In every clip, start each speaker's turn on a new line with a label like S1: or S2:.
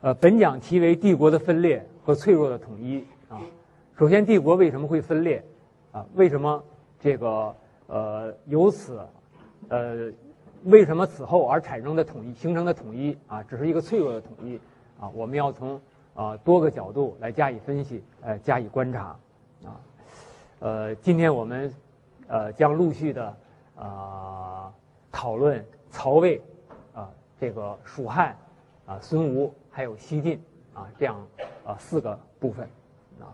S1: 呃，本讲题为“帝国的分裂和脆弱的统一”啊。首先，帝国为什么会分裂？啊，为什么这个呃由此呃为什么此后而产生的统一形成的统一啊，只是一个脆弱的统一啊？我们要从啊多个角度来加以分析，呃，加以观察啊。呃，今天我们呃将陆续的啊讨论曹魏啊这个蜀汉啊孙吴。还有西晋啊，这样啊四个部分啊。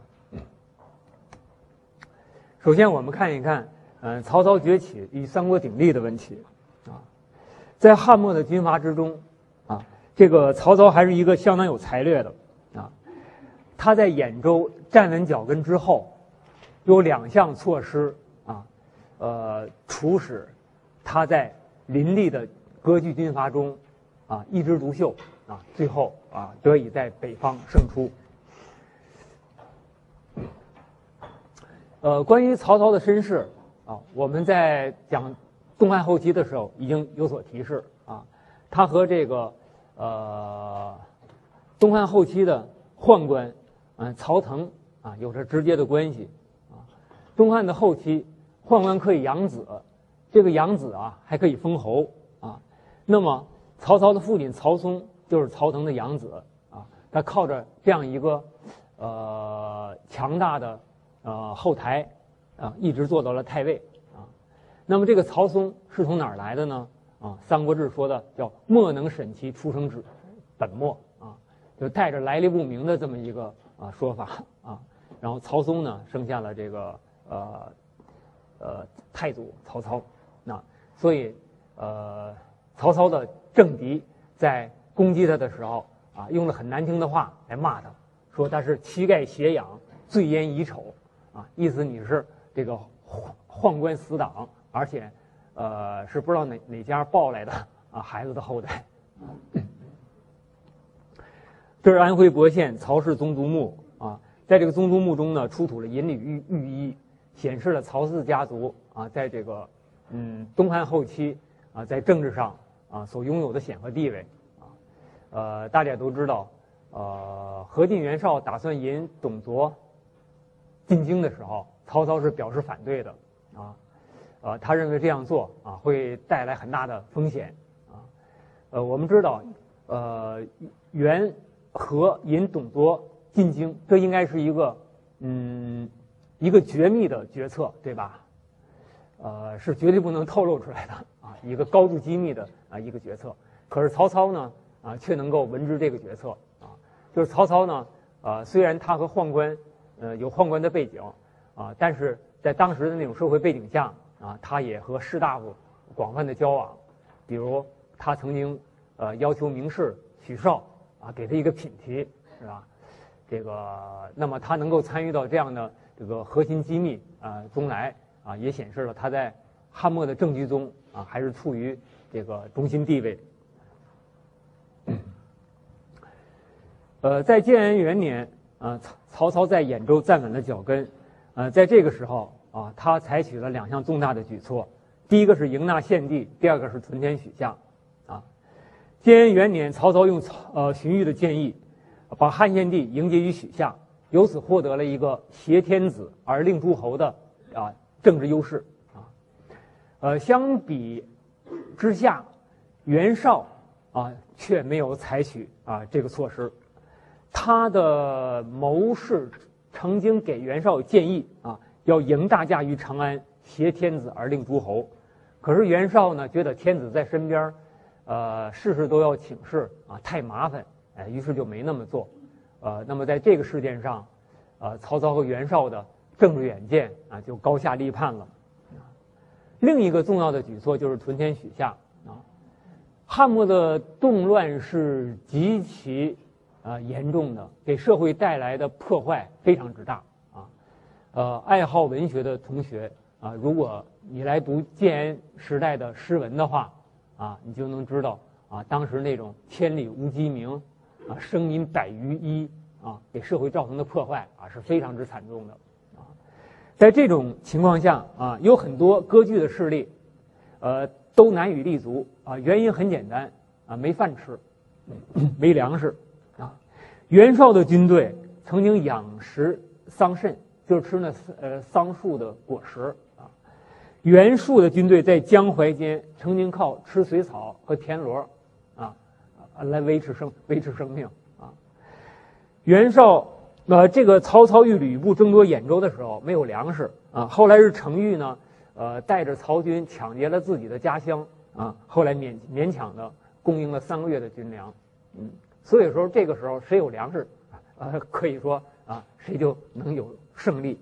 S1: 首先，我们看一看嗯曹操崛起与三国鼎立的问题啊。在汉末的军阀之中啊，这个曹操还是一个相当有才略的啊。他在兖州站稳脚跟之后，有两项措施啊，呃，促使他在林立的割据军阀中啊一枝独秀。啊，最后啊，得以在北方胜出。呃，关于曹操的身世啊，我们在讲东汉后期的时候已经有所提示啊。他和这个呃东汉后期的宦官嗯曹腾啊有着直接的关系啊。东汉的后期，宦官可以养子，这个养子啊还可以封侯啊。那么曹操的父亲曹嵩。就是曹腾的养子啊，他靠着这样一个呃强大的呃后台啊，一直做到了太尉啊。那么这个曹嵩是从哪儿来的呢？啊，《三国志》说的叫“莫能审其出生之本末”啊，就带着来历不明的这么一个啊说法啊。然后曹嵩呢，生下了这个呃呃太祖曹操，那所以呃曹操的政敌在。攻击他的时候啊，用了很难听的话来骂他，说他是膝盖斜仰、醉烟已丑，啊，意思你是这个宦宦官死党，而且，呃，是不知道哪哪家抱来的啊孩子的后代。这是安徽亳县曹氏宗族墓啊，在这个宗族墓中呢，出土了银缕玉玉衣，显示了曹氏家族啊，在这个嗯东汉后期啊，在政治上啊所拥有的显赫地位啊。呃，大家都知道，呃，何进、袁绍打算引董卓进京的时候，曹操是表示反对的，啊，呃，他认为这样做啊会带来很大的风险，啊，呃，我们知道，呃，袁、何引董卓进京，这应该是一个嗯一个绝密的决策，对吧？呃，是绝对不能透露出来的啊，一个高度机密的啊一个决策。可是曹操呢？啊，却能够闻知这个决策啊，就是曹操呢，呃，虽然他和宦官，呃，有宦官的背景啊，但是在当时的那种社会背景下啊，他也和士大夫广泛的交往，比如他曾经呃要求名士许绍啊给他一个品题，是吧？这个，那么他能够参与到这样的这个核心机密啊中来啊，也显示了他在汉末的政局中啊还是处于这个中心地位。呃，在建安元年，啊，曹曹操在兖州站稳了脚跟，呃，在这个时候啊，他采取了两项重大的举措，第一个是迎纳献帝，第二个是屯田许下，啊，建安元年，曹操用呃荀彧的建议，把汉献帝迎接于许下，由此获得了一个挟天子而令诸侯的啊政治优势，呃，相比之下，袁绍啊却没有采取啊这个措施。他的谋士曾经给袁绍建议啊，要迎大驾于长安，挟天子而令诸侯。可是袁绍呢，觉得天子在身边，呃，事事都要请示啊，太麻烦，哎，于是就没那么做。呃，那么在这个事件上，呃，曹操和袁绍的政治远见啊，就高下立判了。另一个重要的举措就是屯田许下啊，汉末的动乱是极其。啊，严重的给社会带来的破坏非常之大啊！呃，爱好文学的同学啊，如果你来读建安时代的诗文的话啊，你就能知道啊，当时那种千里无鸡鸣啊，生民百余一啊，给社会造成的破坏啊是非常之惨重的。在这种情况下啊，有很多割据的势力，呃，都难以立足啊。原因很简单啊，没饭吃，没粮食。啊，袁绍的军队曾经养食桑葚，就是吃那呃桑树的果实啊。袁术的军队在江淮间曾经靠吃水草和田螺啊来维持生维持生命啊。袁绍呃这个曹操与吕布争夺兖州的时候没有粮食啊，后来是程昱呢呃带着曹军抢劫了自己的家乡啊，后来勉勉强的供应了三个月的军粮，嗯。所以说，这个时候谁有粮食，呃，可以说啊，谁就能有胜利。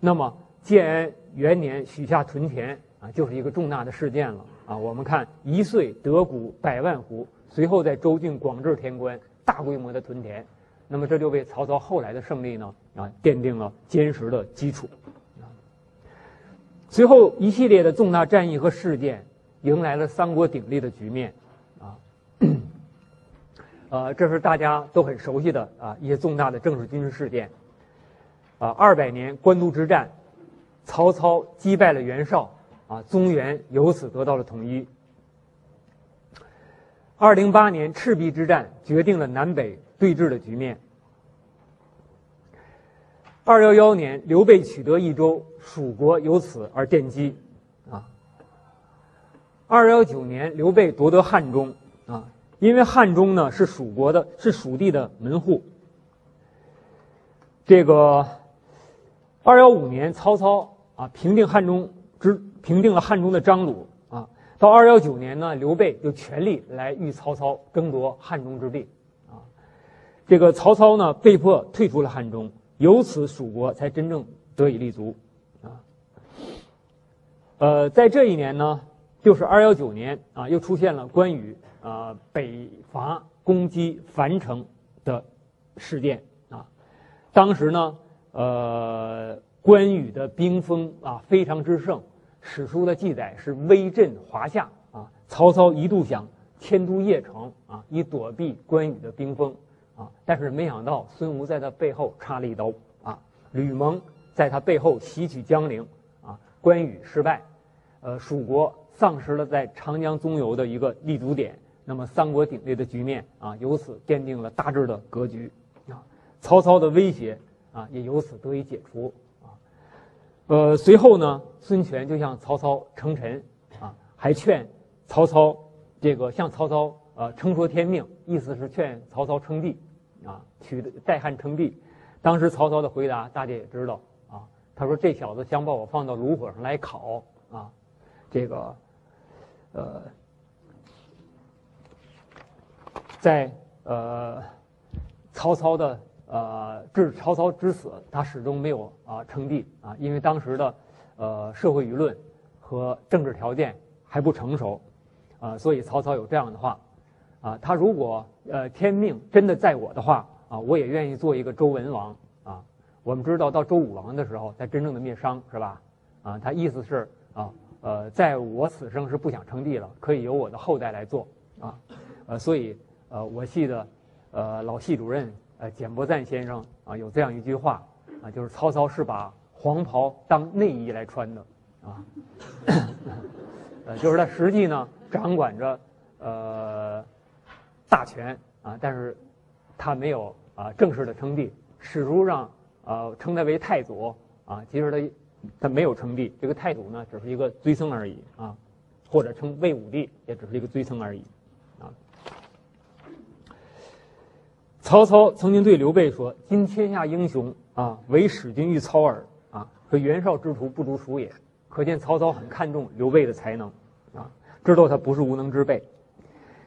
S1: 那么建安元年许下屯田啊，就是一个重大的事件了啊。我们看一岁得谷百万斛，随后在州郡广置田官，大规模的屯田。那么这就为曹操后来的胜利呢啊奠定了坚实的基础。啊随后一系列的重大战役和事件，迎来了三国鼎立的局面。啊呃，这是大家都很熟悉的啊一些重大的政治军事事件。啊，二百年官渡之战，曹操击败了袁绍，啊，中原由此得到了统一。二零八年赤壁之战决定了南北对峙的局面。二幺幺年刘备取得益州，蜀国由此而奠基。啊，二幺九年刘备夺得汉中。啊。因为汉中呢是蜀国的，是蜀地的门户。这个二幺五年，曹操啊平定汉中之平定了汉中的张鲁。到二幺九年呢，刘备就全力来与曹操争夺汉中之地啊。这个曹操呢被迫退出了汉中，由此蜀国才真正得以立足啊。呃，在这一年呢，就是二幺九年啊，又出现了关羽。呃，北伐攻击樊城的事件啊，当时呢，呃，关羽的兵锋啊非常之盛，史书的记载是威震华夏啊。曹操一度想迁都邺城啊，以躲避关羽的兵锋啊，但是没想到孙吴在他背后插了一刀啊，吕蒙在他背后袭取江陵啊，关羽失败，呃，蜀国丧失了在长江中游的一个立足点。那么三国鼎立的局面啊，由此奠定了大致的格局啊。曹操的威胁啊，也由此得以解除。呃，随后呢，孙权就向曹操称臣啊，还劝曹操这个向曹操呃称说天命，意思是劝曹操称帝啊，取代汉称帝。当时曹操的回答大家也知道啊，他说这小子想把我放到炉火上来烤啊，这个呃。在呃，曹操的呃至曹操之死，他始终没有啊称帝啊，因为当时的呃社会舆论和政治条件还不成熟啊，所以曹操有这样的话啊，他如果呃天命真的在我的话啊，我也愿意做一个周文王啊。我们知道到周武王的时候才真正的灭商是吧？啊，他意思是啊呃，在我此生是不想称帝了，可以由我的后代来做啊，呃，所以。呃，我系的，呃，老系主任，呃，简伯赞先生啊，有这样一句话啊，就是曹操是把黄袍当内衣来穿的，啊，呃，就是他实际呢掌管着呃大权啊，但是他没有啊正式的称帝，史书上啊称他为太祖啊，其实他他没有称帝，这个太祖呢只是一个追称而已啊，或者称魏武帝也只是一个追称而已。曹操曾经对刘备说：“今天下英雄啊，唯使君与操耳啊！可袁绍之徒不足数也。”可见曹操很看重刘备的才能啊，知道他不是无能之辈。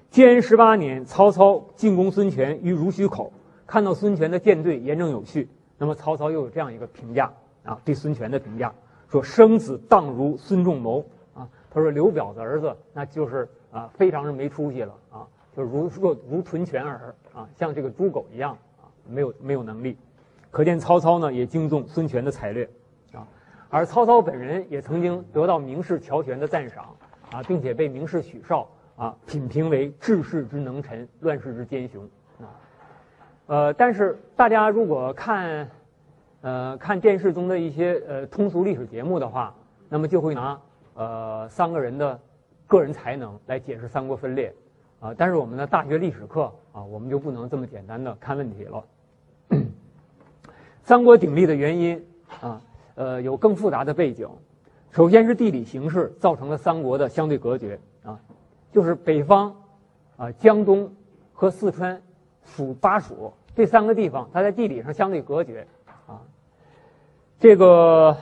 S1: 建安十八年，曹操进攻孙权于濡须口，看到孙权的舰队严整有序，那么曹操又有这样一个评价啊，对孙权的评价说：“生子当如孙仲谋啊！”他说：“刘表的儿子那就是啊，非常是没出息了啊。”就如若如屯犬耳啊，像这个猪狗一样啊，没有没有能力。可见曹操呢也敬重孙权的才略啊，而曹操本人也曾经得到名士乔玄的赞赏啊，并且被名士许绍啊品评为治世之能臣，乱世之奸雄啊。呃，但是大家如果看呃看电视中的一些呃通俗历史节目的话，那么就会拿呃三个人的个人才能来解释三国分裂。啊，但是我们的大学历史课啊，我们就不能这么简单的看问题了三国鼎立的原因啊，呃，有更复杂的背景。首先是地理形势造成了三国的相对隔绝啊，就是北方啊江东和四川属巴蜀这三个地方，它在地理上相对隔绝啊。这个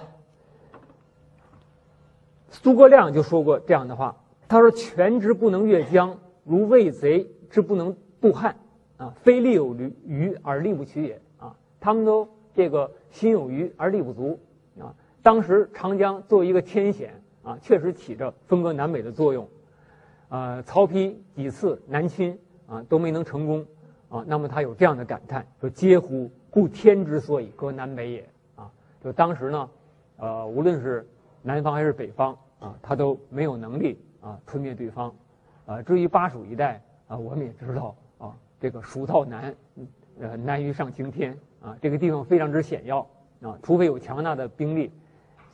S1: 诸葛亮就说过这样的话，他说：“权之不能越江，如魏贼之不能渡汉啊，非力有余余而力不取也啊。”他们都这个心有余而力不足啊。当时长江作为一个天险啊，确实起着分割南北的作用。呃，曹丕几次南侵啊都没能成功啊，那么他有这样的感叹说：“嗟乎！故天之所以割南北也。”啊，就当时呢，呃，无论是南方还是北方啊，他都没有能力啊吞灭对方。啊，至于巴蜀一带啊，我们也知道啊，这个蜀道难，呃，难于上青天啊，这个地方非常之险要啊，除非有强大的兵力。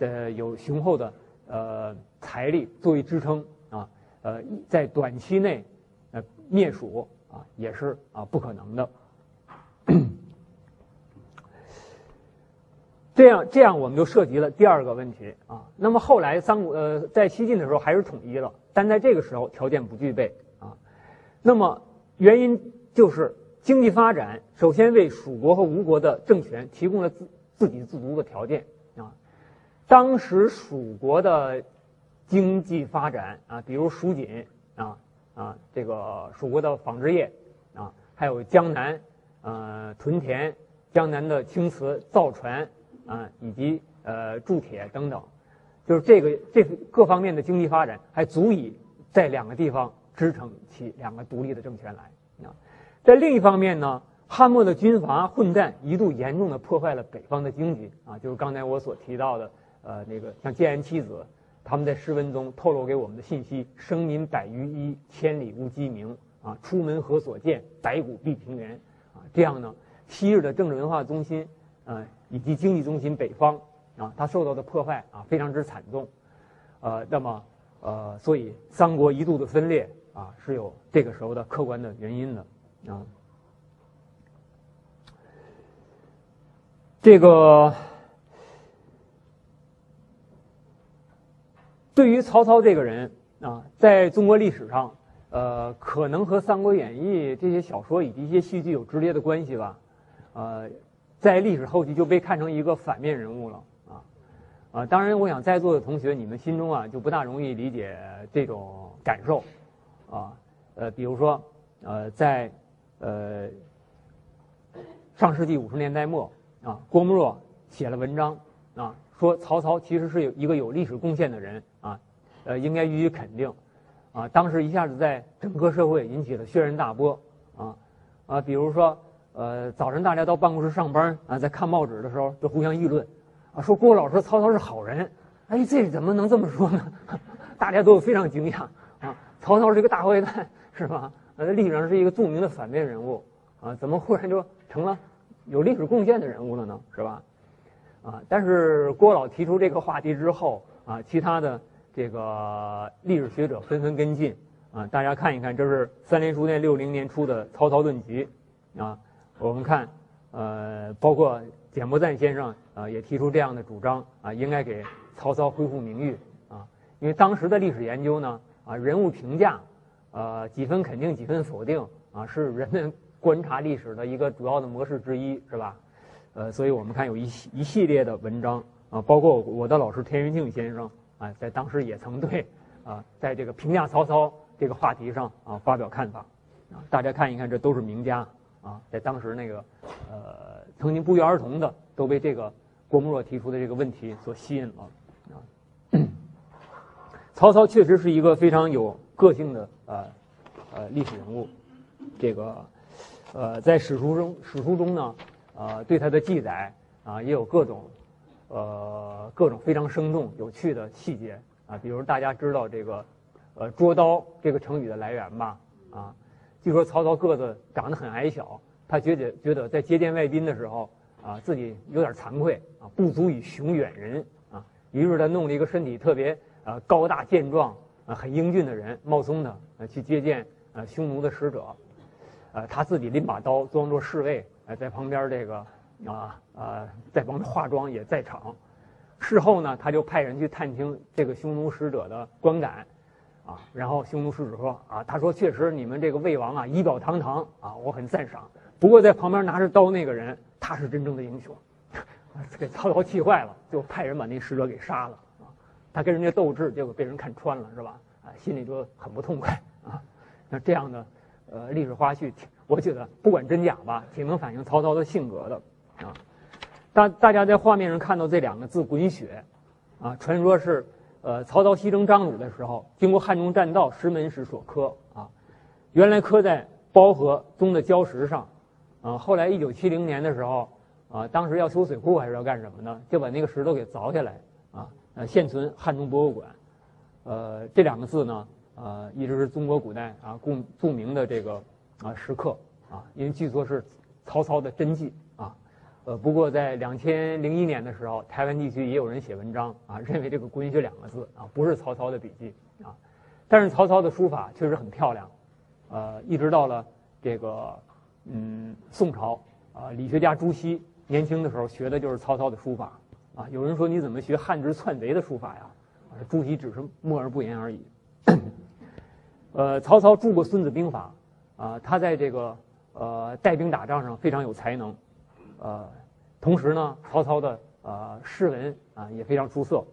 S1: 呃，有雄厚的呃财力作为支撑啊，呃，在短期内呃灭蜀啊也是啊不可能的。这样这样我们就涉及了第二个问题啊。那么后来三国呃在西晋的时候还是统一了，但在这个时候条件不具备啊。那么原因就是经济发展首先为蜀国和吴国的政权提供了自自给自足的条件啊。当时蜀国的经济发展啊，比如蜀锦啊啊，这个蜀国的纺织业啊，还有江南呃屯田、江南的青瓷造船啊，以及呃铸铁等等，就是这个这各方面的经济发展，还足以在两个地方支撑起两个独立的政权来啊。在另一方面呢，汉末的军阀混战一度严重的破坏了北方的经济啊，就是刚才我所提到的。呃，那个像建安七子，他们在诗文中透露给我们的信息：生民百余一，千里无鸡鸣啊！出门何所见？白骨蔽平原啊！这样呢，昔日的政治文化中心啊，以及经济中心北方啊，他受到的破坏啊，非常之惨重。呃，那么呃，所以三国一度的分裂啊，是有这个时候的客观的原因的啊。这个。对于曹操这个人啊，在中国历史上，呃，可能和《三国演义》这些小说以及一些戏剧有直接的关系吧，呃，在历史后期就被看成一个反面人物了啊！当然，我想在座的同学，你们心中啊就不大容易理解这种感受啊，呃，比如说呃，在呃上世纪五十年代末啊，郭沫若写了文章啊。说曹操其实是有一个有历史贡献的人啊，呃，应该予以肯定，啊，当时一下子在整个社会引起了轩然大波，啊，啊，比如说，呃，早晨大家到办公室上班啊，在看报纸的时候就互相议论，说郭老师曹操是好人，哎，这怎么能这么说呢？大家都非常惊讶，啊，曹操是一个大坏蛋是吧？呃，历史上是一个著名的反面人物，啊，怎么忽然就成了有历史贡献的人物了呢？是吧？啊，但是郭老提出这个话题之后啊，其他的这个历史学者纷纷跟进啊。大家看一看，这是三联书店六零年出的《曹操论集》啊。我们看，呃，包括简伯赞先生啊，也提出这样的主张啊，应该给曹操恢复名誉啊。因为当时的历史研究呢，啊，人物评价，呃，几分肯定，几分否定啊，是人们观察历史的一个主要的模式之一，是吧？呃，所以我们看有一系一系列的文章啊，包括我的老师田元庆先生啊，在当时也曾对啊，在这个评价曹操这个话题上啊发表看法啊。大家看一看，这都是名家啊，在当时那个呃，曾经不约而同的都被这个郭沫若提出的这个问题所吸引了啊。曹操确实是一个非常有个性的呃呃历史人物，这个呃在史书中史书中呢。呃，对他的记载啊，也有各种，呃，各种非常生动有趣的细节啊。比如大家知道这个，呃，捉刀这个成语的来源吧？啊，据说曹操个子长得很矮小，他觉得觉得在接见外宾的时候啊，自己有点惭愧啊，不足以雄远人啊。于是他弄了一个身体特别呃高大健壮啊很英俊的人冒充的呃去接见呃匈奴的使者，呃他自己拎把刀装作侍卫。在旁边这个，啊呃在帮他化妆也在场。事后呢，他就派人去探听这个匈奴使者的观感，啊，然后匈奴使者说啊，他说确实你们这个魏王啊仪表堂堂啊，我很赞赏。不过在旁边拿着刀那个人，他是真正的英雄，给曹操气坏了，就派人把那使者给杀了啊。他跟人家斗智，结果被人看穿了，是吧？啊，心里就很不痛快啊。那这样的呃历史花絮，我觉得不管真假吧，挺能反映曹操的性格的啊。大大家在画面上看到这两个字“滚雪”，啊，传说是，呃，曹操西征张鲁的时候，经过汉中栈道石门时所刻啊，原来刻在包河中的礁石上，啊，后来一九七零年的时候，啊，当时要修水库还是要干什么呢？就把那个石头给凿下来，啊，呃，现存汉中博物馆，呃，这两个字呢，呃，一直是中国古代啊著著名的这个啊石刻啊，因为据说是曹操的真迹啊。呃，不过在两千零一年的时候，台湾地区也有人写文章啊，认为这个“滚雪”两个字啊不是曹操的笔迹啊，但是曹操的书法确实很漂亮，呃，一直到了这个嗯宋朝啊，理学家朱熹年轻的时候学的就是曹操的书法啊。有人说你怎么学汉之篡贼的书法呀？朱熹只是默而不言而已。呃，曹操著过《孙子兵法》啊，他在这个呃带兵打仗上非常有才能，呃。同时呢，曹操的呃诗文啊也非常出色。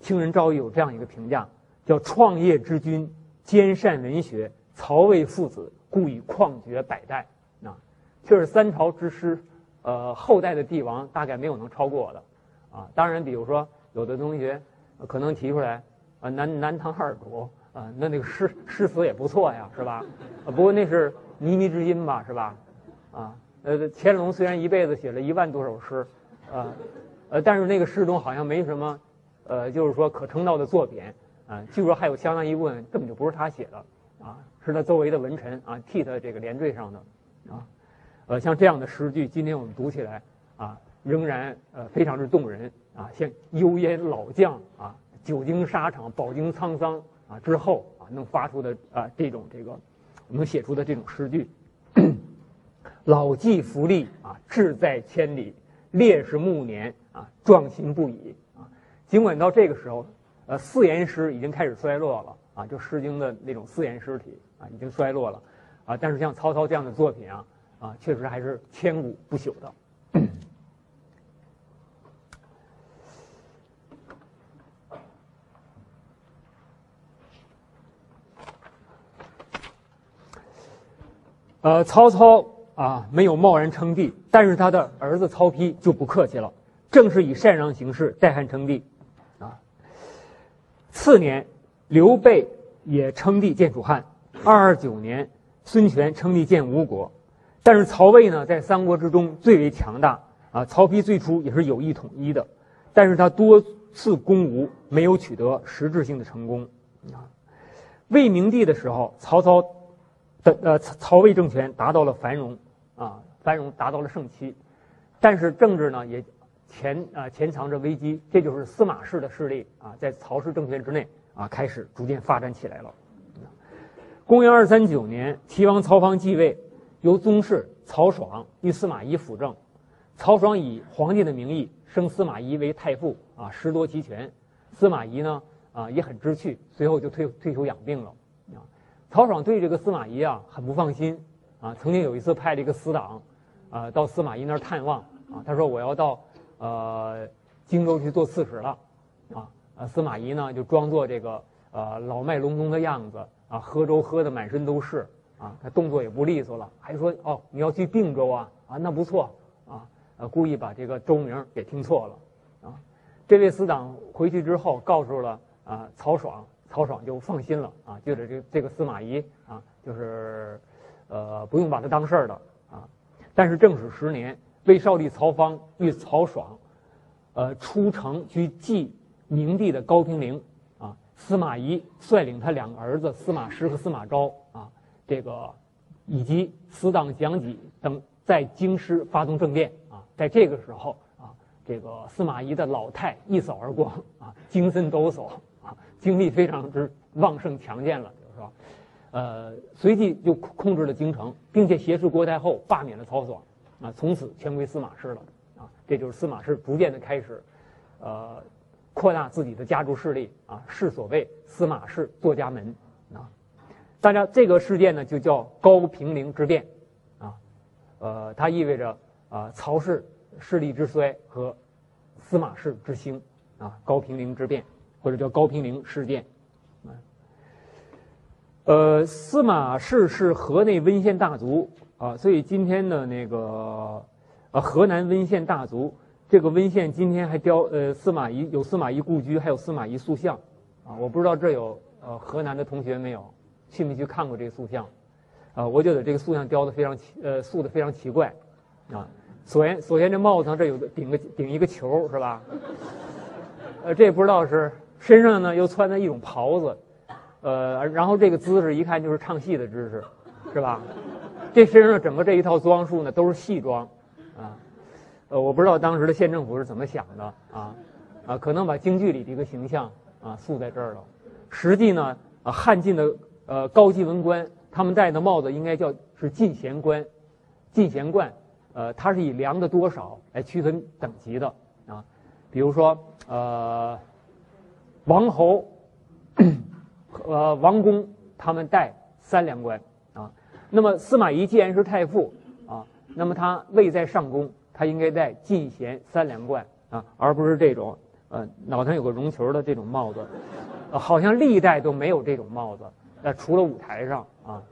S1: 清人赵翼有这样一个评价，叫“创业之君，兼善文学，曹魏父子，故以旷绝百代”。啊，确实三朝之师，呃，后代的帝王大概没有能超过我的。啊，当然，比如说有的同学可能提出来，啊，南南唐二主啊，那那个诗诗词也不错呀，是吧？不过那是靡靡之音吧，是吧？啊。呃，乾隆虽然一辈子写了一万多首诗，啊，呃，但是那个诗中好像没什么，呃，就是说可称道的作品，啊，据说还有相当一部分根本就不是他写的，啊，是他周围的文臣啊替他这个连缀上的，啊，呃，像这样的诗句，今天我们读起来啊，仍然呃非常之动人，啊，像幽烟老将啊，久经沙场，饱经沧桑啊之后啊，能发出的啊这种这个能写出的这种诗句。老骥伏枥啊，志在千里；烈士暮年啊，壮心不已啊。尽管到这个时候，呃，四言诗已经开始衰落了啊，就《诗经》的那种四言诗体啊，已经衰落了啊。但是像曹操这样的作品啊，啊，确实还是千古不朽的。呃，曹操。啊，没有贸然称帝，但是他的儿子曹丕就不客气了，正是以禅让形式代汉称帝，啊。次年，刘备也称帝建楚汉。二二九年，孙权称帝建吴国，但是曹魏呢，在三国之中最为强大啊。曹丕最初也是有意统一的，但是他多次攻吴，没有取得实质性的成功啊。魏明帝的时候，曹操的呃曹魏政权达到了繁荣。啊，繁荣达到了盛期，但是政治呢也潜啊潜藏着危机，这就是司马氏的势力啊，在曹氏政权之内啊开始逐渐发展起来了。公元二三九年，齐王曹芳继位，由宗室曹爽与司马懿辅政。曹爽以皇帝的名义升司马懿为太傅啊，实夺其权。司马懿呢啊也很知趣，随后就退退休养病了。啊，曹爽对这个司马懿啊很不放心。啊，曾经有一次派了一个死党，啊，到司马懿那儿探望，啊，他说我要到，呃，荆州去做刺史了，啊，司马懿呢就装作这个呃老迈隆冬的样子，啊，喝粥喝的满身都是，啊，他动作也不利索了，还说哦你要去并州啊，啊那不错，啊，呃故意把这个州名给听错了，啊，这位死党回去之后告诉了啊曹爽，曹爽就放心了，啊，觉得这这个司马懿啊就是。呃，不用把他当事儿的啊。但是正史十年，魏少帝曹芳与曹爽，呃，出城去祭明帝的高平陵啊。司马懿率领他两个儿子司马师和司马昭，这个以及死党蒋济等在京师发动政变啊。在这个时候啊，这个司马懿的老态一扫而光啊，精神抖擞啊，精力非常之旺盛强健了，就是说。呃，随即就控制了京城，并且挟持国太后，罢免了曹爽，啊，从此全归司马氏了，啊，这就是司马氏逐渐的开始，呃，扩大自己的家族势力啊，是所谓司马氏作家门。大家这个事件呢，就叫高平陵之变啊，呃，它意味着啊曹氏势力之衰和司马氏之兴啊，高平陵之变或者叫高平陵事件。呃，司马氏是河内温县大族啊，所以今天的那个呃河南温县大族，这个温县今天还雕呃司马懿有司马懿故居，还有司马懿塑像啊。我不知道这有呃河南的同学没有去没去看过这个塑像啊？我觉得这个塑像雕的非常奇呃塑的非常奇怪啊。首先首先这帽子上这有个顶个顶一个球是吧？呃，这不知道是身上呢又穿的一种袍子。呃，然后这个姿势一看就是唱戏的姿势，是吧？这身上整个这一套装束呢都是戏装，啊，呃，我不知道当时的县政府是怎么想的啊，啊，可能把京剧里的一个形象啊塑在这儿了。实际呢，啊，汉晋的呃高级文官他们戴的帽子应该叫是进贤冠，进贤冠，呃，它是以粮的多少来区分等级的啊，比如说呃，王侯。呃，王公他们戴三梁冠啊。那么司马懿既然是太傅啊，那么他位在上宫，他应该戴进贤三梁冠啊，而不是这种呃脑袋上有个绒球的这种帽子。好像历代都没有这种帽子，呃，除了舞台上啊。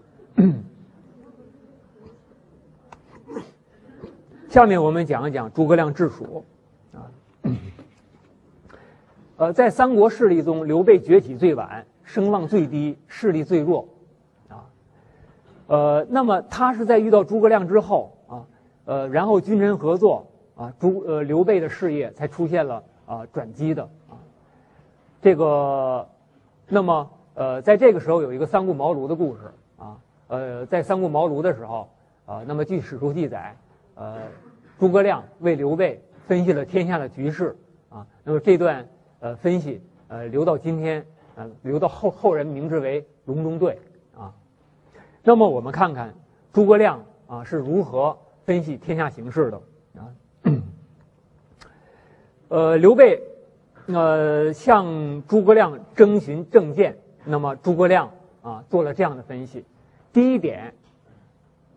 S1: 下面我们讲一讲诸葛亮治蜀啊。呃，在三国势力中，刘备崛起最晚。声望最低，势力最弱，啊，呃，那么他是在遇到诸葛亮之后啊，呃，然后君臣合作啊，诸呃刘备的事业才出现了啊转机的啊，这个，那么呃，在这个时候有一个三顾茅庐的故事啊，呃，在三顾茅庐的时候啊，那么据史书记载，呃，诸葛亮为刘备分析了天下的局势啊，那么这段呃分析呃留到今天。呃，留到后后人名之为隆中对啊。那么我们看看诸葛亮啊是如何分析天下形势的啊。呃，刘备呃向诸葛亮征询政见，那么诸葛亮啊做了这样的分析：第一点，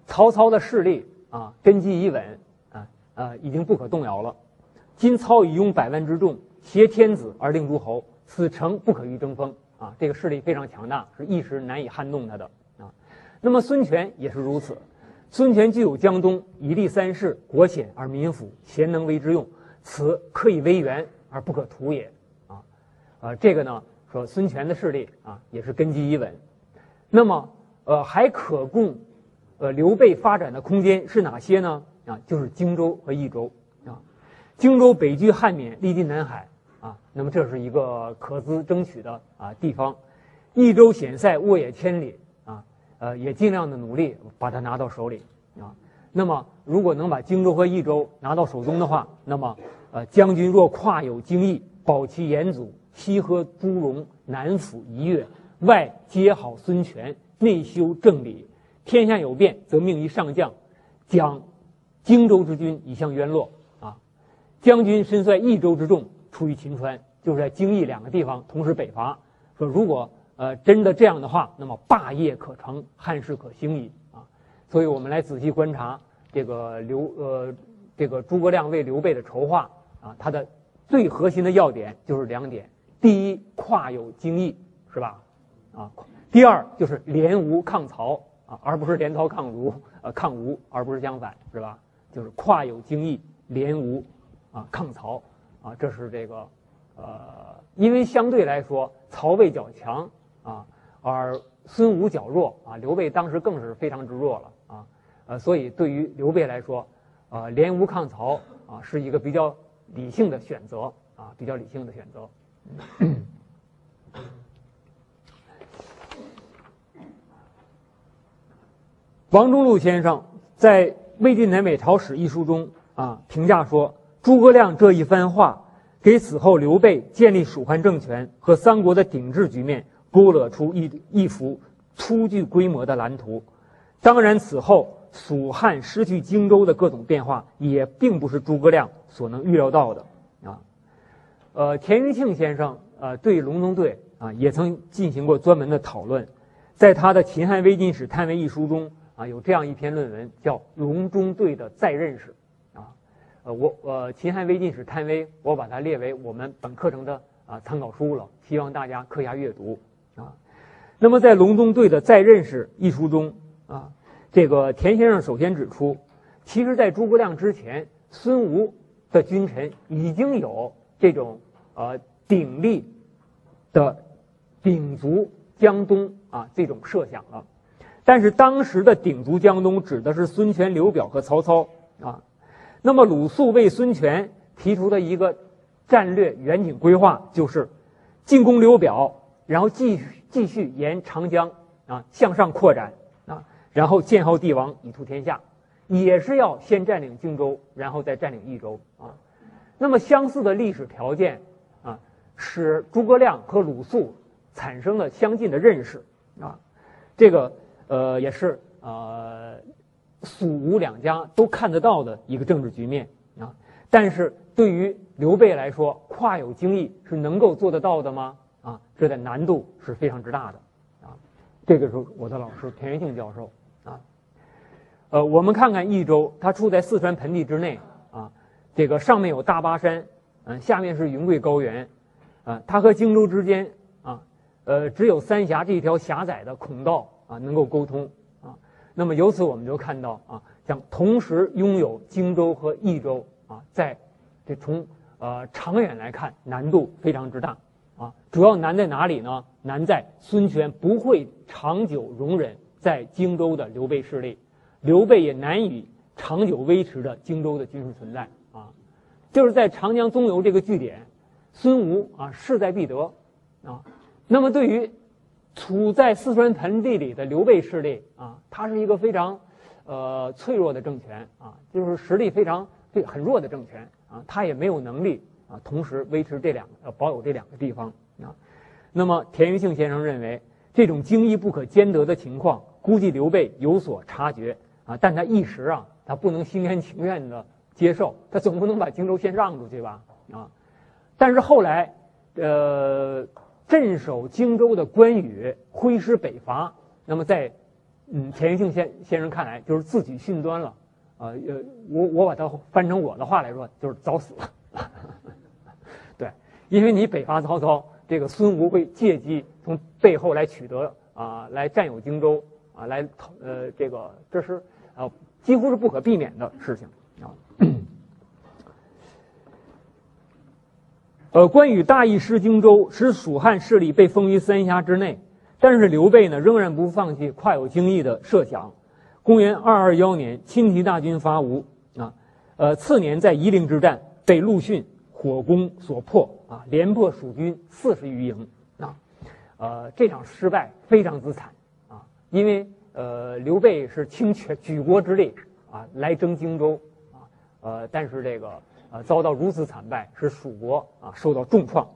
S1: 曹操的势力啊根基已稳啊啊已经不可动摇了。今操已拥百万之众，挟天子而令诸侯。此诚不可与争锋啊！这个势力非常强大，是一时难以撼动他的啊。那么孙权也是如此，孙权具有江东以立三世，国险而民富，贤能为之用，此可以为援而不可图也啊。呃，这个呢，说孙权的势力啊，也是根基已稳。那么，呃，还可供呃刘备发展的空间是哪些呢？啊，就是荆州和益州啊。荆州北据汉沔，历尽南海。啊，那么这是一个可资争取的啊地方，益州险塞，沃野千里啊，呃，也尽量的努力把它拿到手里啊。那么，如果能把荆州和益州拿到手中的话，那么，呃，将军若跨有荆益，保其延祖，西和朱荣，南抚夷越，外接好孙权，内修正理，天下有变，则命于上将，将荆州之军以向渊洛啊。将军身率益州之众。出于秦川，就是在京益两个地方同时北伐。说如果呃真的这样的话，那么霸业可成，汉室可兴矣啊！所以我们来仔细观察这个刘呃这个诸葛亮为刘备的筹划啊，他的最核心的要点就是两点：第一，跨有荆益，是吧？啊，第二就是联吴抗曹啊，而不是联曹抗吴，呃，抗吴而不是相反，是吧？就是跨有荆益，联吴啊，抗曹。啊，这是这个，呃，因为相对来说，曹魏较强啊，而孙吴较弱啊，刘备当时更是非常之弱了啊，呃，所以对于刘备来说，呃，联吴抗曹啊，是一个比较理性的选择啊，比较理性的选择。王中禄先生在《魏晋南北朝史》一书中啊，评价说。诸葛亮这一番话，给此后刘备建立蜀汉政权和三国的鼎峙局面勾勒出一一幅初具规模的蓝图。当然，此后蜀汉失去荆州的各种变化，也并不是诸葛亮所能预料到的。呃，田余庆先生呃对隆中对啊也曾进行过专门的讨论，在他的《秦汉魏晋史探微》一书中啊有这样一篇论文叫《隆中对的再认识》啊。呃，我呃《秦汉魏晋史探微》我把它列为我们本课程的啊参考书了，希望大家课下阅读啊。那么在《隆中对的再认识》一书中啊。这个田先生首先指出，其实，在诸葛亮之前，孙吴的君臣已经有这种呃鼎立的鼎足江东啊这种设想了。但是，当时的鼎足江东指的是孙权、刘表和曹操啊。那么，鲁肃为孙权提出的一个战略远景规划，就是进攻刘表，然后继继续沿长江啊向上扩展啊。然后建号帝王以图天下，也是要先占领荆州，然后再占领益州啊。那么相似的历史条件，使诸葛亮和鲁肃产生了相近的认识啊。这个呃也是呃蜀吴两家都看得到的一个政治局面啊。但是对于刘备来说，跨有荆益是能够做得到的吗？啊，这的难度是非常之大的啊。这个时候，我的老师田元庆教授啊。呃，我们看看益州，它处在四川盆地之内啊，这个上面有大巴山，嗯，下面是云贵高原，啊，它和荆州之间啊，呃，只有三峡这一条狭窄的孔道啊能够沟通啊。那么由此我们就看到啊，像同时拥有荆州和益州啊，在这从呃长远来看难度非常之大啊。主要难在哪里呢？难在孙权不会长久容忍在荆州的刘备势力。刘备也难以长久维持着荆州的军事存在啊，就是在长江中游这个据点，孙吴啊势在必得啊。那么对于处在四川盆地里的刘备势力啊，他是一个非常呃脆弱的政权啊，就是实力非常非很弱的政权啊，他也没有能力啊同时维持这两呃保有这两个地方啊。那么田余庆先生认为，这种经义不可兼得的情况，估计刘备有所察觉。啊，但他一时啊，他不能心甘情愿的接受，他总不能把荆州先让出去吧？啊，但是后来，呃，镇守荆州的关羽挥师北伐，那么在嗯田余庆先先生看来，就是自己殉端了。啊，呃，我我把它翻成我的话来说，就是早死了。对，因为你北伐曹操，这个孙吴会借机从背后来取得啊，来占有荆州啊，来呃这个这是。啊，几乎是不可避免的事情啊。呃，关羽大意失荆州，使蜀汉势力被封于三峡之内。但是刘备呢，仍然不放弃跨有荆益的设想。公元二二幺年，轻骑大军伐吴啊，呃，次年在夷陵之战被陆逊火攻所破啊，连破蜀军四十余营啊，呃，这场失败非常之惨啊，因为。呃，刘备是倾全举国之力啊来争荆州啊，呃，但是这个呃遭到如此惨败，使蜀国啊受到重创。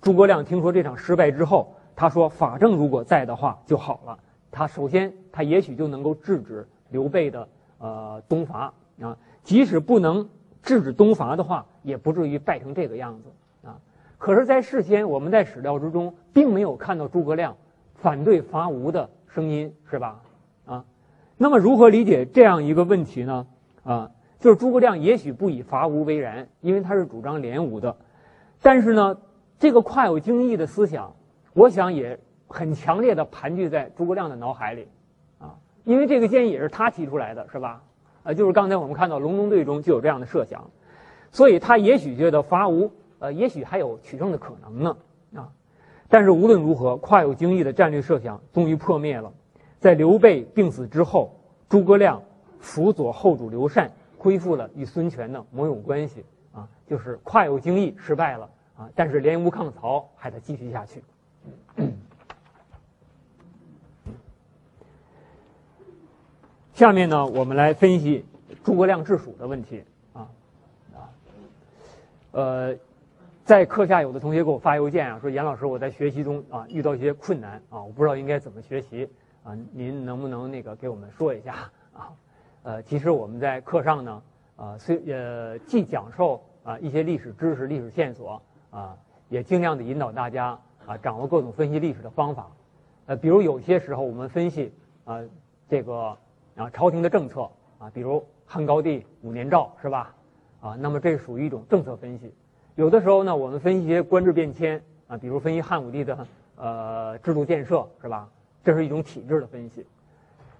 S1: 诸葛亮听说这场失败之后，他说：“法正如果在的话就好了。他首先他也许就能够制止刘备的呃东伐啊，即使不能制止东伐的话，也不至于败成这个样子啊。可是，在事先我们在史料之中并没有看到诸葛亮反对伐吴的声音，是吧？啊那么如何理解这样一个问题呢？啊，就是诸葛亮也许不以伐吴为然，因为他是主张联吴的，但是呢，这个跨有荆益的思想，我想也很强烈的盘踞在诸葛亮的脑海里，啊，因为这个建议也是他提出来的，是吧？啊，就是刚才我们看到隆中对中就有这样的设想，所以他也许觉得伐吴，呃，也许还有取胜的可能呢，啊，但是无论如何，跨有荆益的战略设想终于破灭了。在刘备病死之后，诸葛亮辅佐后主刘禅，恢复了与孙权的盟友关系啊，就是跨有荆益失败了啊，但是联吴抗曹还得继续下去。下面呢，我们来分析诸葛亮治蜀的问题啊啊，呃，在课下有的同学给我发邮件啊，说严老师我在学习中啊遇到一些困难啊，我不知道应该怎么学习。啊，您能不能那个给我们说一下啊？呃，其实我们在课上呢，啊，虽呃既讲授啊一些历史知识、历史线索啊，也尽量的引导大家啊掌握各种分析历史的方法。呃，比如有些时候我们分析啊这个啊朝廷的政策啊，比如汉高帝五年诏是吧？啊，那么这属于一种政策分析。有的时候呢，我们分析一些官制变迁啊，比如分析汉武帝的呃制度建设是吧？这是一种体制的分析。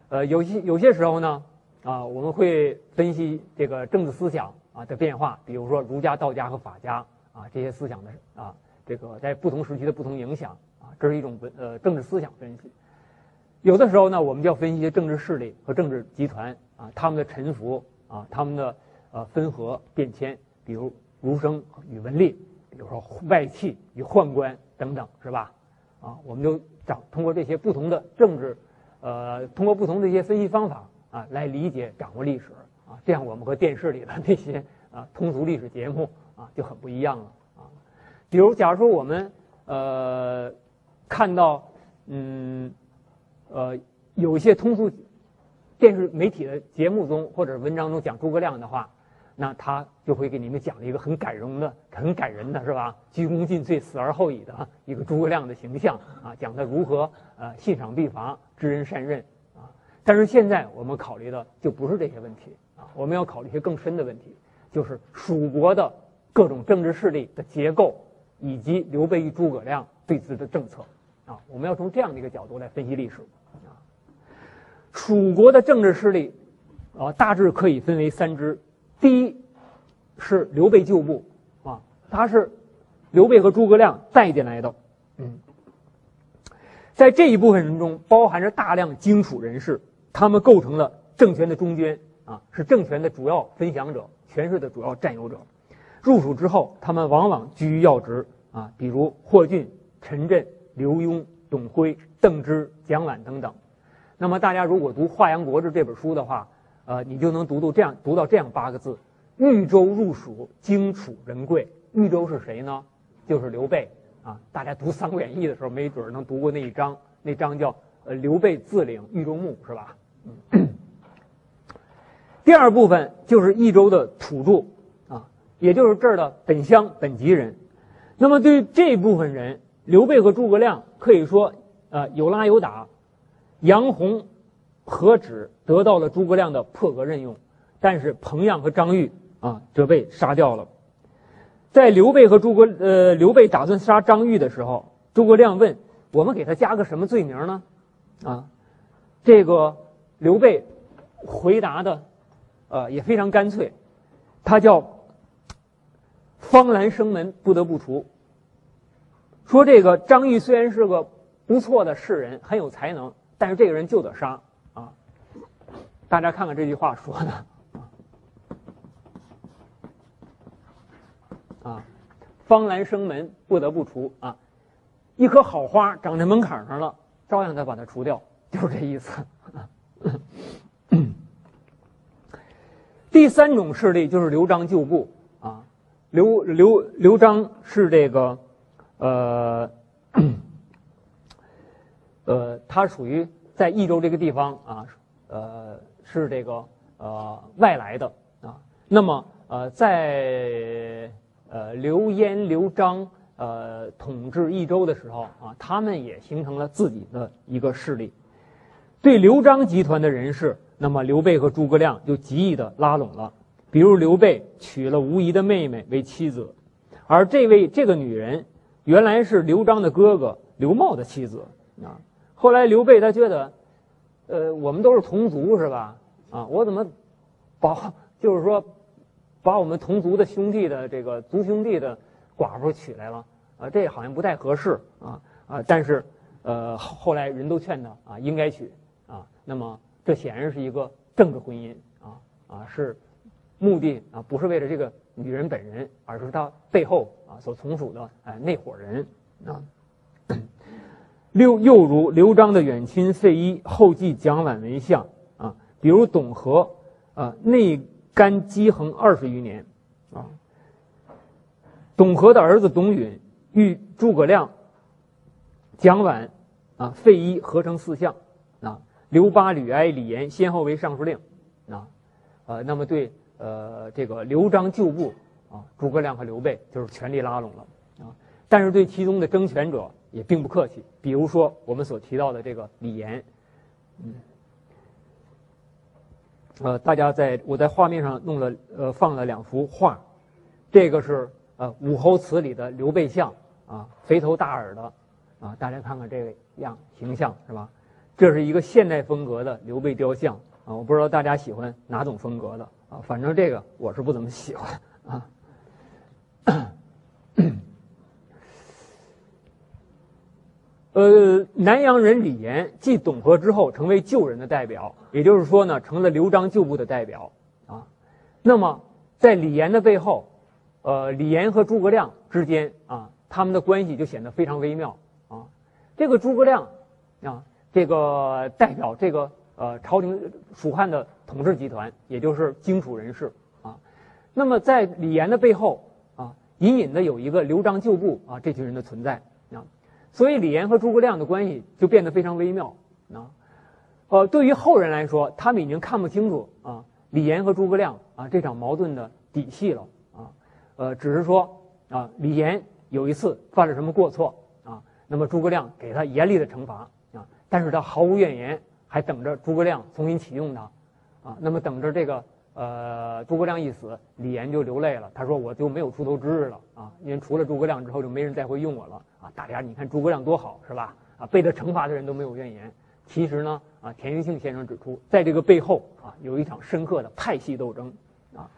S1: 呃，有些有些时候呢。啊，我们会分析这个政治思想啊的变化，比如说儒家、道家和法家啊这些思想的啊这个在不同时期的不同影响啊，这是一种文呃政治思想分析。有的时候呢，我们就要分析一些政治势力和政治集团啊他们的沉浮啊他们的呃分合变迁，比如儒生与文吏，比如说外戚与宦官等等，是吧？啊，我们就找通过这些不同的政治，呃，通过不同的一些分析方法。啊，来理解掌握历史啊，这样我们和电视里的那些啊通俗历史节目啊就很不一样了啊。比如，假如说我们呃看到嗯呃有一些通俗电视媒体的节目中或者文章中讲诸葛亮的话，那他就会给你们讲了一个很感人的、很感人的是吧？鞠躬尽瘁，死而后已的一个诸葛亮的形象啊，讲他如何呃信赏必罚，知人善任。但是现在我们考虑的就不是这些问题啊，我们要考虑一些更深的问题，就是蜀国的各种政治势力的结构，以及刘备与诸葛亮对峙的政策啊，我们要从这样的一个角度来分析历史啊。蜀国的政治势力啊，大致可以分为三支，第一是刘备旧部啊，他是刘备和诸葛亮带进来的，嗯，在这一部分人中包含着大量荆楚人士。他们构成了政权的中坚啊，是政权的主要分享者，权势的主要占有者。入蜀之后，他们往往居于要职啊，比如霍峻、陈震、刘墉、董辉、邓芝、蒋琬等等。那么，大家如果读《华阳国志》这本书的话，呃，你就能读读这样读到这样八个字：豫州入蜀，荆楚人贵。豫州是谁呢？就是刘备啊。大家读《三国演义》的时候，没准能读过那一章，那章叫呃刘备自领豫州牧，是吧？第二部分就是益州的土著啊，也就是这儿的本乡本籍人。那么对于这部分人，刘备和诸葛亮可以说呃有拉有打。杨洪何止得到了诸葛亮的破格任用，但是彭样和张玉啊则被杀掉了。在刘备和诸葛呃刘备打算杀张玉的时候，诸葛亮问：“我们给他加个什么罪名呢？”啊，这个。刘备回答的，呃，也非常干脆，他叫“方兰生门，不得不除”。说这个张毅虽然是个不错的士人，很有才能，但是这个人就得杀。啊！大家看看这句话说的。啊，“方兰生门，不得不除”啊，一棵好花长在门槛上了，照样得把它除掉，就是这意思。第三种势力就是刘璋旧部啊，刘刘刘璋是这个，呃，呃，他属于在益州这个地方啊，呃，是这个呃外来的啊。那么呃，在呃刘焉、刘璋呃统治益州的时候啊，他们也形成了自己的一个势力。对刘璋集团的人士，那么刘备和诸葛亮就极易的拉拢了。比如刘备娶了吴仪的妹妹为妻子，而这位这个女人原来是刘璋的哥哥刘茂的妻子啊。后来刘备他觉得，呃，我们都是同族是吧？啊，我怎么把就是说把我们同族的兄弟的这个族兄弟的寡妇娶来了啊？这好像不太合适啊啊！但是呃，后来人都劝他啊，应该娶啊。那么，这显然是一个政治婚姻啊啊，是目的啊，不是为了这个女人本人，而是她背后啊所从属的哎那伙人啊。六又如刘璋的远亲费祎后继蒋琬为相啊，比如董和啊内干积衡二十余年啊。董和的儿子董允与诸葛亮、蒋琬啊费祎合成四相啊。刘巴、吕哀、李严先后为尚书令，啊，呃，那么对呃这个刘璋旧部啊，诸葛亮和刘备就是全力拉拢了啊。但是对其中的争权者也并不客气，比如说我们所提到的这个李严，嗯，呃，大家在我在画面上弄了呃放了两幅画，这个是呃武侯祠里的刘备像啊，肥头大耳的啊，大家看看这个样形象是吧？这是一个现代风格的刘备雕像啊，我不知道大家喜欢哪种风格的啊，反正这个我是不怎么喜欢啊。呃，南阳人李严继董和之后，成为旧人的代表，也就是说呢，成了刘璋旧部的代表啊。那么，在李严的背后，呃，李严和诸葛亮之间啊，他们的关系就显得非常微妙啊。这个诸葛亮啊。这个代表这个呃朝廷蜀汉的统治集团，也就是荆楚人士啊。那么在李严的背后啊，隐隐的有一个刘璋旧部啊这群人的存在啊。所以李严和诸葛亮的关系就变得非常微妙啊。呃，对于后人来说，他们已经看不清楚啊李严和诸葛亮啊这场矛盾的底细了。呃，只是说啊李严有一次犯了什么过错啊，那么诸葛亮给他严厉的惩罚啊。但是他毫无怨言，还等着诸葛亮重新启用他，啊，那么等着这个呃诸葛亮一死，李严就流泪了。他说我就没有出头之日了啊，因为除了诸葛亮之后就没人再会用我了啊。大家你看诸葛亮多好是吧？啊，被他惩罚的人都没有怨言。其实呢，啊，田余庆先生指出，在这个背后啊，有一场深刻的派系斗争，啊，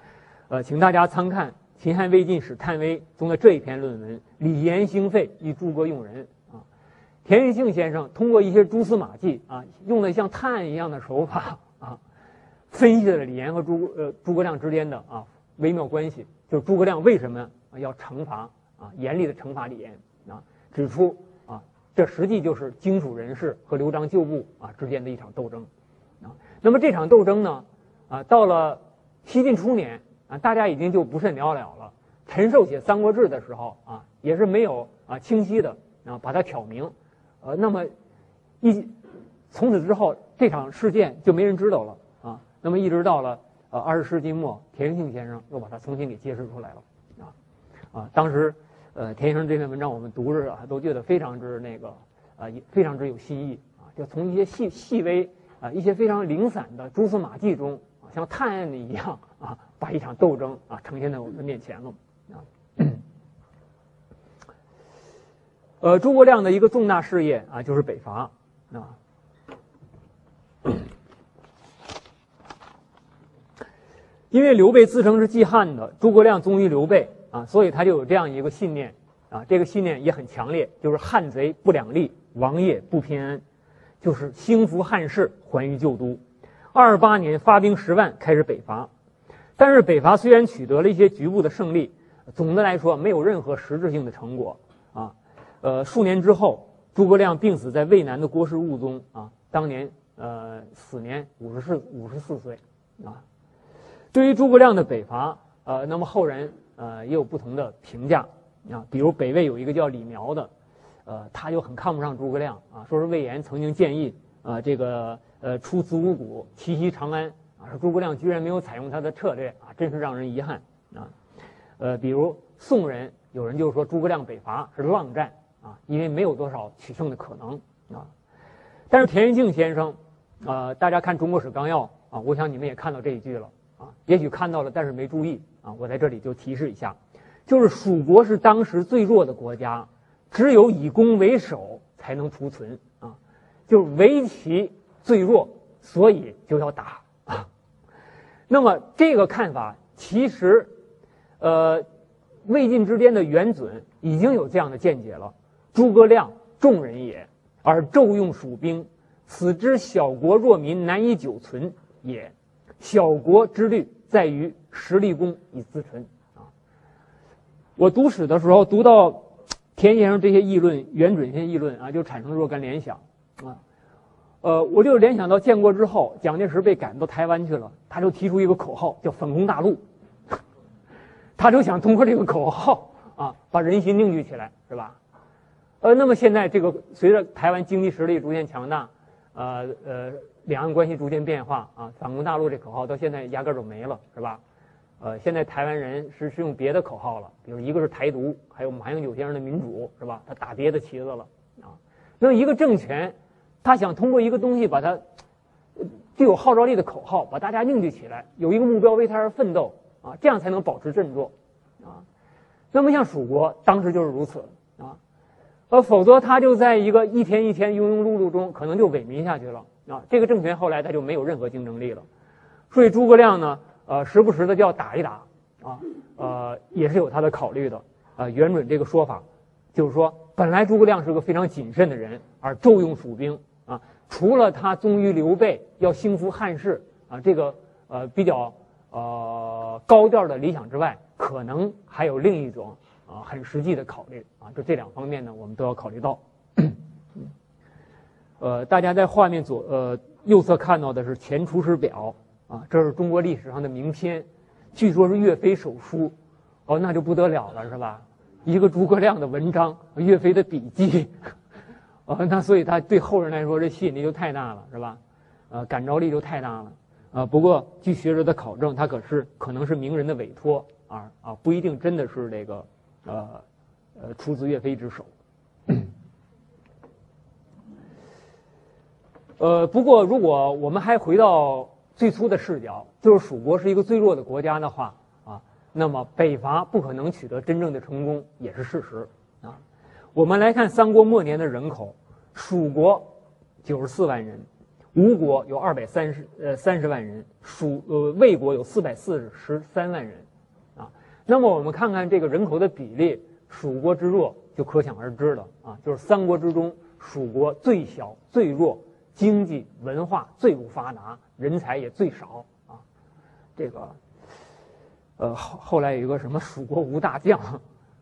S1: 呃，请大家参看《秦汉魏晋史探微》中的这一篇论文《李严兴废与诸葛用人》。啊田余庆先生通过一些蛛丝马迹啊，用的像探一样的手法啊，分析了李严和诸呃诸葛亮之间的啊微妙关系。就是诸葛亮为什么要惩罚啊严厉的惩罚李严啊？指出啊这实际就是荆楚人士和刘璋旧部啊之间的一场斗争啊。那么这场斗争呢啊到了西晋初年啊大家已经就不甚了了了。陈寿写《三国志》的时候啊也是没有啊清晰的啊把它挑明。呃，那么一从此之后，这场事件就没人知道了啊。那么一直到了呃二十世纪末，田余庆先生又把它重新给揭示出来了啊啊。当时呃田先生这篇文章我们读着啊，都觉得非常之那个啊，也非常之有新意啊。就从一些细细微啊，一些非常零散的蛛丝马迹中，像探案的一样啊，把一场斗争啊呈现在我们的面前了啊。呃，诸葛亮的一个重大事业啊，就是北伐啊。因为刘备自称是季汉的，诸葛亮忠于刘备啊，所以他就有这样一个信念啊。这个信念也很强烈，就是汉贼不两立，王业不偏安，就是兴复汉室，还于旧都。二八年发兵十万开始北伐，但是北伐虽然取得了一些局部的胜利，总的来说没有任何实质性的成果啊。呃，数年之后，诸葛亮病死在渭南的郭氏墓中啊。当年呃，死年五十四五十四岁啊。对于诸葛亮的北伐，呃，那么后人呃也有不同的评价啊。比如北魏有一个叫李苗的，呃，他就很看不上诸葛亮啊，说是魏延曾经建议啊，这个呃出子午谷奇袭长安啊，说诸葛亮居然没有采用他的策略啊，真是让人遗憾啊。呃，比如宋人有人就说诸葛亮北伐是浪战。啊，因为没有多少取胜的可能啊。但是田余庆先生，啊，大家看《中国史纲要》啊，我想你们也看到这一句了啊。也许看到了，但是没注意啊。我在这里就提示一下，就是蜀国是当时最弱的国家，只有以攻为守才能图存啊。就是围棋最弱，所以就要打啊。那么这个看法，其实，呃，魏晋之间的元准已经有这样的见解了。诸葛亮众人也，而骤用蜀兵，此之小国弱民难以久存也。小国之虑在于实力功以自存啊。我读史的时候读到田先生这些议论、袁准这些议论啊，就产生若干联想啊。呃，我就联想到建国之后，蒋介石被赶到台湾去了，他就提出一个口号叫“反攻大陆”，他就想通过这个口号啊，把人心凝聚起来，是吧？呃，那么现在这个随着台湾经济实力逐渐强大，呃呃，两岸关系逐渐变化啊，反攻大陆这口号到现在压根儿就没了，是吧？呃，现在台湾人是是用别的口号了，比如一个是台独，还有马英九先生的民主，是吧？他打别的旗子了啊。那么一个政权，他想通过一个东西把它具有号召力的口号，把大家凝聚起来，有一个目标为他而奋斗啊，这样才能保持振作啊。那么像蜀国当时就是如此啊，呃，否则他就在一个一天一天庸庸碌碌中，可能就萎靡下去了啊。这个政权后来他就没有任何竞争力了。所以诸葛亮呢？呃，时不时的就要打一打，啊，呃，也是有他的考虑的。啊，袁准这个说法，就是说，本来诸葛亮是个非常谨慎的人，而重用蜀兵，啊，除了他忠于刘备，要兴复汉室，啊，这个呃比较呃高调的理想之外，可能还有另一种啊很实际的考虑，啊，就这两方面呢，我们都要考虑到。呃，大家在画面左呃右侧看到的是《前出师表》。啊，这是中国历史上的名篇，据说是岳飞手书，哦，那就不得了了，是吧？一个诸葛亮的文章，岳飞的笔记，那所以他对后人来说这吸引力就太大了，是吧？呃，感召力就太大了，啊，不过据学者的考证，他可是可能是名人的委托啊啊，不一定真的是这个呃呃出自岳飞之手。呃，不过如果我们还回到。最初的视角就是蜀国是一个最弱的国家的话啊，那么北伐不可能取得真正的成功也是事实啊。我们来看三国末年的人口，蜀国九十四万人，吴国有二百三十呃三十万人，蜀呃魏国有四百四十三万人啊。那么我们看看这个人口的比例，蜀国之弱就可想而知了啊。就是三国之中，蜀国最小最弱。经济文化最不发达，人才也最少啊。这个，呃，后后来有一个什么“蜀国无大将，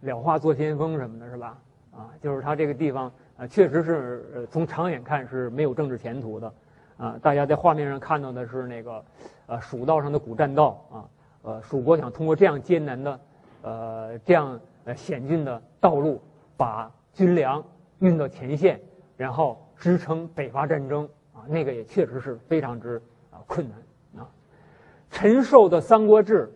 S1: 了化做先锋”什么的，是吧？啊，就是他这个地方啊，确实是从长远看是没有政治前途的啊。大家在画面上看到的是那个呃蜀道上的古栈道啊，呃，蜀国想通过这样艰难的呃这样呃险峻的道路，把军粮运到前线，然后。支撑北伐战争啊，那个也确实是非常之啊困难啊。陈寿的《三国志》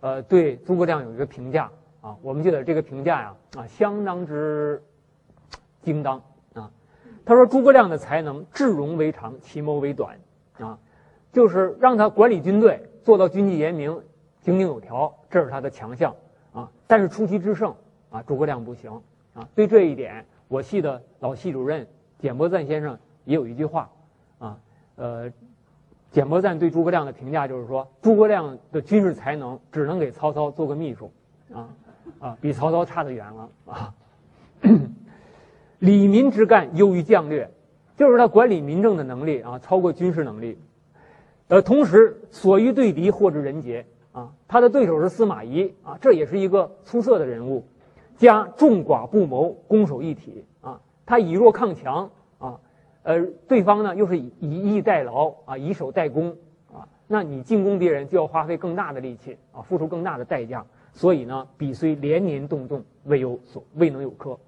S1: 呃对诸葛亮有一个评价啊，我们记得这个评价呀啊相当之叮当啊。他说诸葛亮的才能智容为长，其谋为短啊，就是让他管理军队做到军纪严明、井井有条，这是他的强项啊。但是出奇制胜啊，诸葛亮不行啊。对这一点，我系的老系主任。简伯赞先生也有一句话，啊，呃，简伯赞对诸葛亮的评价就是说，诸葛亮的军事才能只能给曹操做个秘书，啊，啊，比曹操差得远了啊。理民之干优于将略，就是他管理民政的能力啊，超过军事能力。呃，同时所欲对敌，获之人杰啊。他的对手是司马懿啊，这也是一个出色的人物，加众寡不谋，攻守一体啊。他以弱抗强啊，呃，对方呢又是以以逸待劳啊，以守待攻啊，那你进攻别人就要花费更大的力气啊，付出更大的代价，所以呢，彼虽连年动众，未有所未能有克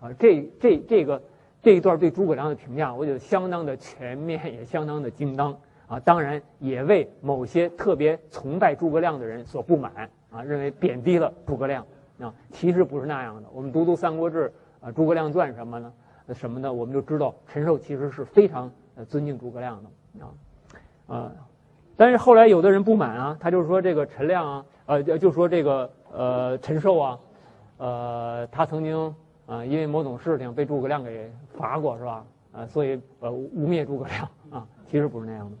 S1: 啊，这这这个这一段对诸葛亮的评价，我觉得相当的全面，也相当的精当啊，当然也为某些特别崇拜诸葛亮的人所不满啊，认为贬低了诸葛亮啊，其实不是那样的，我们读读《三国志》。啊，诸葛亮传什么呢？什么的，我们就知道陈寿其实是非常尊敬诸葛亮的啊啊。但是后来有的人不满啊，他就说这个陈亮啊，呃，就说这个呃陈寿啊，呃，他曾经啊因为某种事情被诸葛亮给罚过是吧？啊，所以呃污蔑诸葛亮啊，其实不是那样的。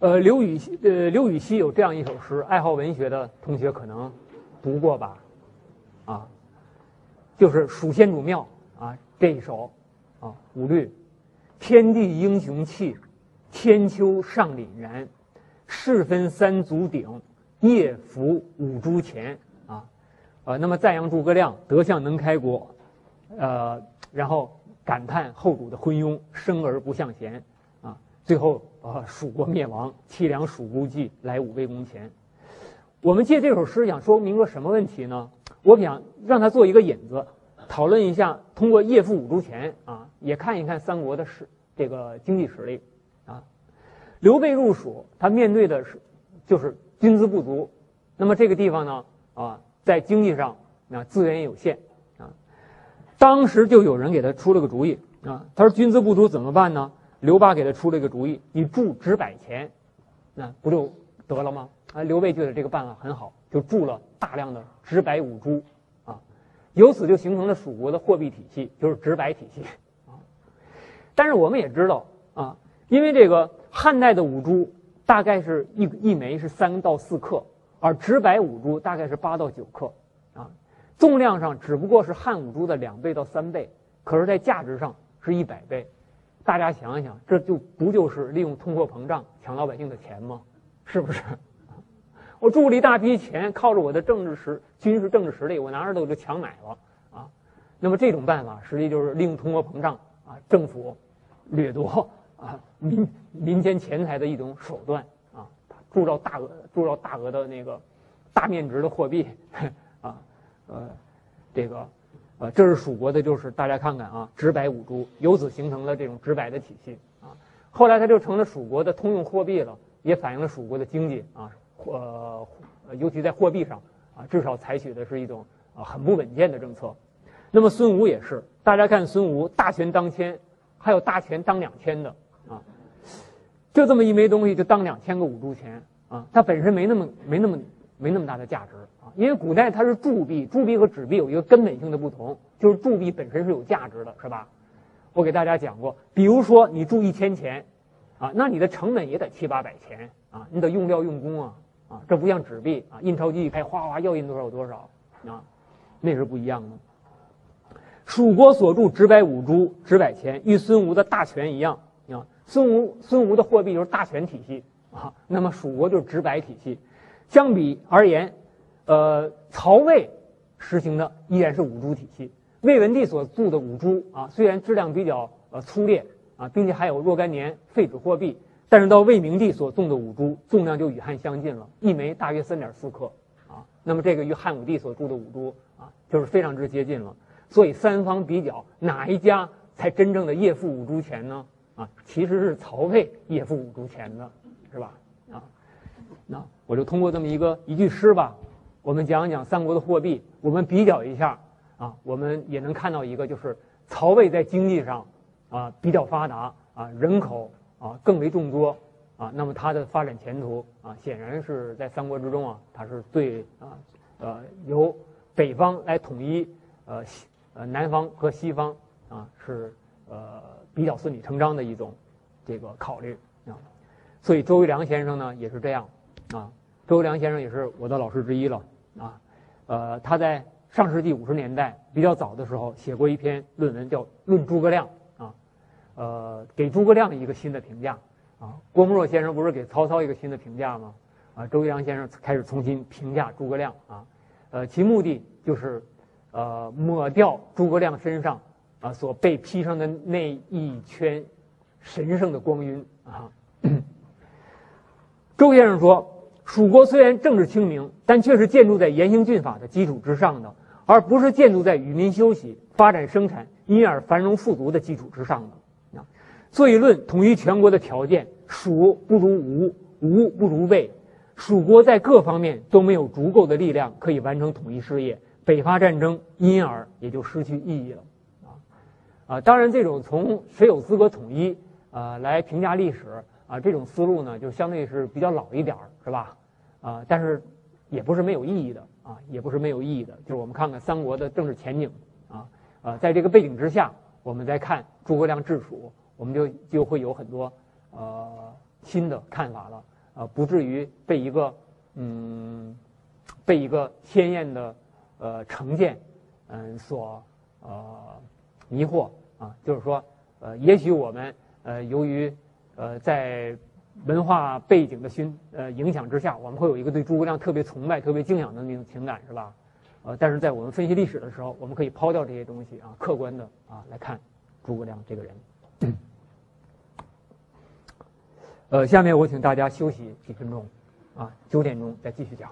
S1: 呃，刘禹锡，呃，刘禹锡有这样一首诗，爱好文学的同学可能读过吧，啊，就是《蜀先主庙》啊这一首，啊五律，天地英雄气，千秋尚凛然，世分三足鼎，夜伏五铢钱，啊，呃，那么赞扬诸葛亮德相能开国，呃，然后感叹后主的昏庸，生而不向贤。最后啊，蜀国灭亡，凄凉蜀孤寂，来五魏公前。我们借这首诗想说明个什么问题呢？我想让他做一个引子，讨论一下，通过夜父五铢钱啊，也看一看三国的实这个经济实力啊。刘备入蜀，他面对的是就是军资不足，那么这个地方呢啊，在经济上啊资源也有限啊。当时就有人给他出了个主意啊，他说军资不足怎么办呢？刘巴给他出了一个主意，你铸纸百钱，那不就得了吗？啊，刘备觉得这个办法很好，就铸了大量的纸百五铢，啊，由此就形成了蜀国的货币体系，就是纸百体系，啊。但是我们也知道啊，因为这个汉代的五铢大概是一一枚是三到四克，而直白五铢大概是八到九克，啊，重量上只不过是汉五铢的两倍到三倍，可是在价值上是一百倍。大家想一想，这就不就是利用通货膨胀抢老百姓的钱吗？是不是？我铸了一大批钱，靠着我的政治实、军事政治实力，我拿着都就强买了啊。那么这种办法，实际就是利用通货膨胀啊，政府掠夺啊民民间钱财的一种手段啊，铸造大额、铸造大额的那个大面值的货币啊，呃，这个呃，这是蜀国的，就是大家看看啊，直百五铢，由此形成了这种直百的体系啊。后来它就成了蜀国的通用货币了，也反映了蜀国的经济啊。呃，尤其在货币上啊，至少采取的是一种啊很不稳健的政策。那么孙吴也是，大家看孙吴大权当千，还有大权当两千的，就这么一枚东西就当两千个五铢钱啊，它本身没那么没那么没那么大的价值啊，因为古代它是铸币，铸币和纸币有一个根本性的不同，就是铸币本身是有价值的，是吧？我给大家讲过，比如说你铸一千钱啊，那你的成本也得七八百钱啊，你得用料用工啊。啊，这不像纸币啊，印钞机一开，哗哗要印多少有多少，啊，那是不一样的。蜀国所铸纸百五铢、纸百钱，与孙吴的大权一样。孙吴孙吴的货币就是大权体系啊，那么蜀国就是直白体系。相比而言，呃，曹魏实行的依然是五铢体系。魏文帝所铸的五铢啊，虽然质量比较呃粗劣啊，并且还有若干年废纸货币。但是到魏明帝所种的五铢，重量就与汉相近了，一枚大约三点四克，啊，那么这个与汉武帝所铸的五铢啊，就是非常之接近了。所以三方比较，哪一家才真正的夜父五铢钱呢？其实是曹魏也付五铢钱的，是吧？啊，那我就通过这么一个一句诗吧，我们讲一讲三国的货币，我们比较一下啊，我们也能看到一个，就是曹魏在经济上啊比较发达啊，人口。啊，更为众多啊，那么它的发展前途啊，显然是在三国之中啊，它是最啊，呃，由北方来统一呃西呃南方和西方啊，是呃比较顺理成章的一种这个考虑啊。所以周维良先生呢也是这样啊，周维良先生也是我的老师之一了啊，呃，他在上世纪五十年代比较早的时候写过一篇论文叫《论诸葛亮》。啊呃，给诸葛亮一个新的评价啊。郭沫若先生不是给曹操一个新的评价吗？啊，周维良先生开始重新评价诸葛亮啊。呃，其目的就是呃抹掉诸葛亮身上啊所被披上的那一圈神圣的光晕啊。周先生说，蜀国虽然政治清明，但却是建筑在严刑峻法的基础之上的，而不是建筑在与民休息、发展生产、因而繁荣富足的基础之上的。啊所以论统一全国的条件，蜀不如吴，吴不如魏，蜀国在各方面都没有足够的力量可以完成统一事业，北伐战争因而也就失去意义了，啊，当然这种从谁有资格统一啊来评价历史啊这种思路呢，就相对是比较老一点儿，是吧？啊，但是也不是没有意义的啊，也不是没有意义的，就是我们看看三国的政治前景啊，啊，在这个背景之下，我们再看诸葛亮治蜀。我们就就会有很多呃新的看法了，呃，不至于被一个嗯被一个鲜艳的呃成见嗯所呃迷惑啊，就是说呃，也许我们呃由于呃在文化背景的熏呃影响之下，我们会有一个对诸葛亮特别崇拜、特别敬仰的那种情感，是吧？呃，但是在我们分析历史的时候，我们可以抛掉这些东西啊，客观的啊来看诸葛亮这个人。呃，下面我请大家休息几分钟，啊，九点钟再继续讲。